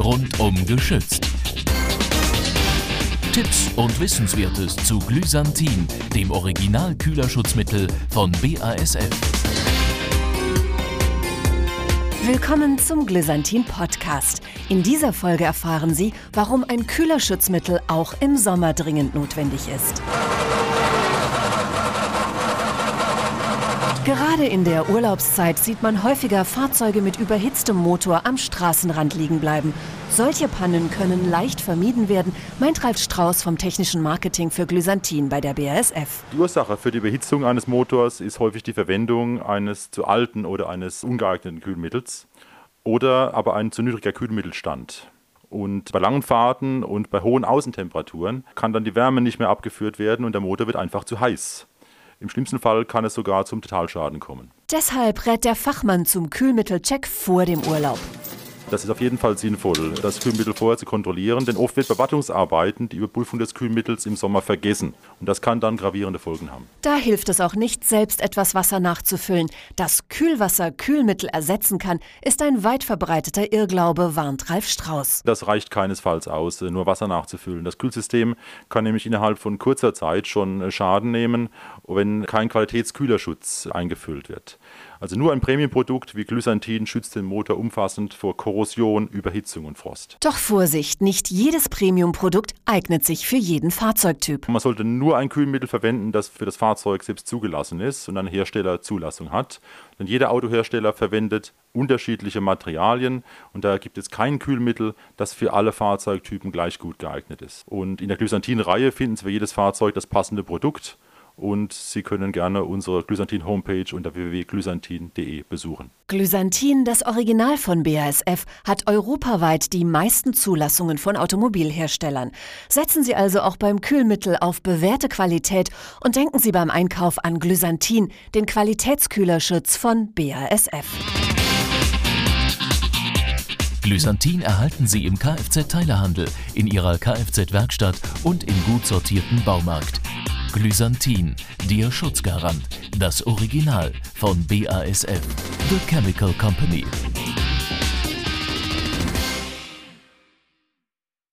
rundum geschützt. Tipps und Wissenswertes zu Glysantin, dem Original-Kühlerschutzmittel von BASF. Willkommen zum Glysantin Podcast. In dieser Folge erfahren Sie, warum ein Kühlerschutzmittel auch im Sommer dringend notwendig ist. Gerade in der Urlaubszeit sieht man häufiger Fahrzeuge mit überhitztem Motor am Straßenrand liegen bleiben. Solche Pannen können leicht vermieden werden, meint Ralf Strauß vom technischen Marketing für Glysantin bei der BASF. Die Ursache für die Überhitzung eines Motors ist häufig die Verwendung eines zu alten oder eines ungeeigneten Kühlmittels oder aber ein zu niedriger Kühlmittelstand. Und bei langen Fahrten und bei hohen Außentemperaturen kann dann die Wärme nicht mehr abgeführt werden und der Motor wird einfach zu heiß. Im schlimmsten Fall kann es sogar zum Totalschaden kommen. Deshalb rät der Fachmann zum Kühlmittelcheck vor dem Urlaub. Das ist auf jeden Fall sinnvoll, das Kühlmittel vorher zu kontrollieren, denn oft wird bei Wartungsarbeiten die Überprüfung des Kühlmittels im Sommer vergessen. Und das kann dann gravierende Folgen haben. Da hilft es auch nicht, selbst etwas Wasser nachzufüllen. Dass Kühlwasser Kühlmittel ersetzen kann, ist ein weit verbreiteter Irrglaube, warnt Ralf Strauß. Das reicht keinesfalls aus, nur Wasser nachzufüllen. Das Kühlsystem kann nämlich innerhalb von kurzer Zeit schon Schaden nehmen, wenn kein Qualitätskühlerschutz eingefüllt wird. Also nur ein Prämienprodukt wie Glysantin schützt den Motor umfassend vor Korrosion, Überhitzung und Frost. Doch Vorsicht, nicht jedes Premiumprodukt eignet sich für jeden Fahrzeugtyp. Man sollte nur ein Kühlmittel verwenden, das für das Fahrzeug selbst zugelassen ist und eine Herstellerzulassung hat. Denn jeder Autohersteller verwendet unterschiedliche Materialien und da gibt es kein Kühlmittel, das für alle Fahrzeugtypen gleich gut geeignet ist. Und in der Glysantin-Reihe finden Sie für jedes Fahrzeug das passende Produkt und Sie können gerne unsere Glysantin-Homepage unter www.glysantin.de besuchen. Glysantin, das Original von BASF, hat europaweit die meisten Zulassungen von Automobilherstellern. Setzen Sie also auch beim Kühlmittel auf bewährte Qualität und denken Sie beim Einkauf an Glysantin, den Qualitätskühlerschutz von BASF. Glysantin erhalten Sie im Kfz-Teilehandel, in Ihrer Kfz-Werkstatt und im gut sortierten Baumarkt. Glysantin, der Schutzgarant, das Original von BASF, The Chemical Company.